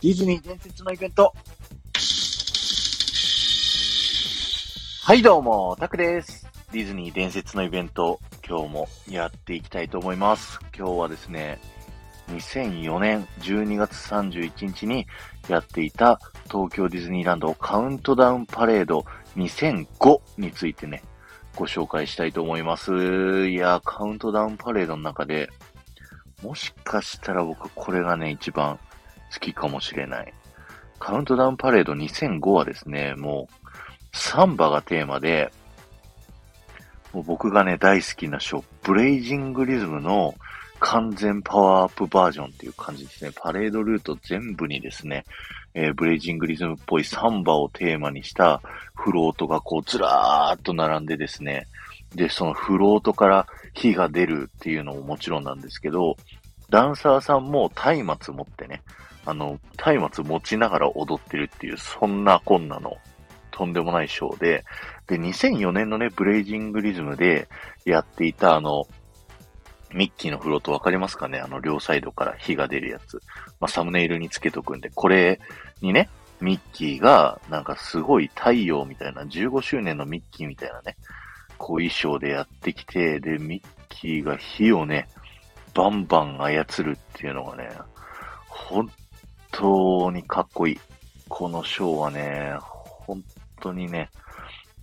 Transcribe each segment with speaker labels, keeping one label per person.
Speaker 1: ディズニー伝説のイベント。はいどうも、タクです。ディズニー伝説のイベント、今日もやっていきたいと思います。今日はですね、2004年12月31日にやっていた東京ディズニーランドカウントダウンパレード2005についてね、ご紹介したいと思います。いや、カウントダウンパレードの中で、もしかしたら僕これがね、一番好きかもしれない。カウントダウンパレード2005はですね、もう、サンバがテーマで、もう僕がね、大好きなショー、ブレイジングリズムの完全パワーアップバージョンっていう感じですね。パレードルート全部にですね、えー、ブレイジングリズムっぽいサンバをテーマにしたフロートがこうずらーっと並んでですね、で、そのフロートから火が出るっていうのももちろんなんですけど、ダンサーさんも松明持ってね、あの、松明持ちながら踊ってるっていう、そんなこんなの、とんでもないショーで、で、2004年のね、ブレイジングリズムでやっていた、あの、ミッキーのフロートわかりますかね？あの、両サイドから火が出るやつ。まあ、サムネイルにつけとくんで、これにね、ミッキーが、なんかすごい太陽みたいな、15周年のミッキーみたいなね、こう衣装でやってきて、で、ミッキーが火をね、バンバン操るっていうのがね、本当にかっこいい。このショーはね、本当にね、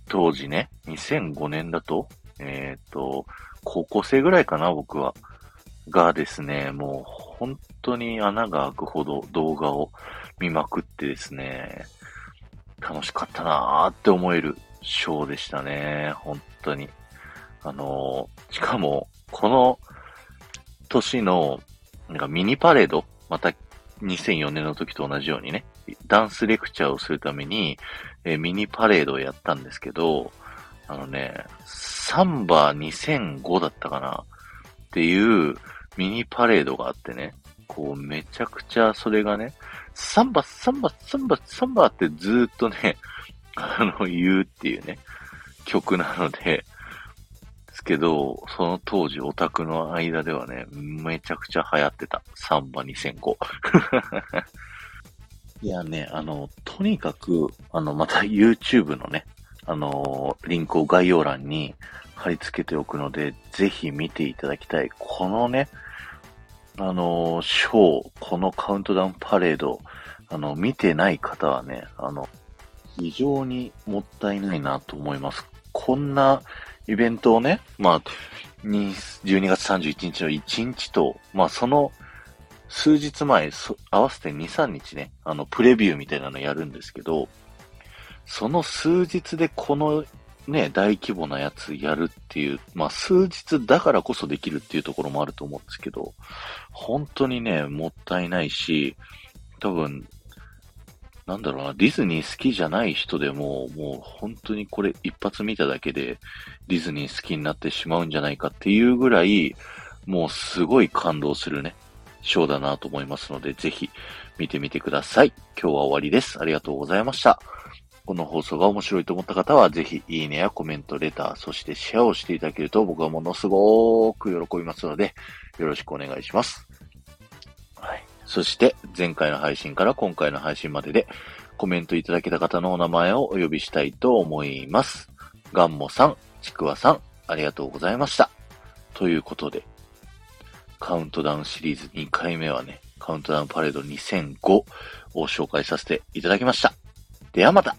Speaker 1: 当時ね、2005年だと、えっ、ー、と、高校生ぐらいかな、僕は。がですね、もう本当に穴が開くほど動画を見まくってですね、楽しかったなーって思えるショーでしたね。本当に。あのー、しかも、この年の、なんかミニパレード、また2004年の時と同じようにね、ダンスレクチャーをするために、えー、ミニパレードをやったんですけど、あのね、サンバ2005だったかなっていうミニパレードがあってね、こうめちゃくちゃそれがね、サンバ、サンバ、サンバ、サンバってずーっとね、あの、言うっていうね、曲なので、けど、その当時オタクの間ではね、めちゃくちゃ流行ってた。サンバ2005。いやね、あの、とにかく、あの、また YouTube のね、あのリンクを概要欄に貼り付けておくので、ぜひ見ていただきたい。このね、あのショー、このカウントダウンパレード、あの、見てない方はね、あの、非常にもったいないなと思います。こんなイベントをね、まあ、12月31日の1日と、まあその数日前、合わせて2、3日ね、あの、プレビューみたいなのやるんですけど、その数日でこのね、大規模なやつやるっていう、まあ数日だからこそできるっていうところもあると思うんですけど、本当にね、もったいないし、多分、なんだろうな、ディズニー好きじゃない人でも、もう本当にこれ一発見ただけでディズニー好きになってしまうんじゃないかっていうぐらい、もうすごい感動するね、ショーだなと思いますので、ぜひ見てみてください。今日は終わりです。ありがとうございました。この放送が面白いと思った方は、ぜひ、いいねやコメント、レター、そしてシェアをしていただけると僕はものすごく喜びますので、よろしくお願いします。そして、前回の配信から今回の配信までで、コメントいただけた方のお名前をお呼びしたいと思います。ガンモさん、ちくわさん、ありがとうございました。ということで、カウントダウンシリーズ2回目はね、カウントダウンパレード2005を紹介させていただきました。ではまた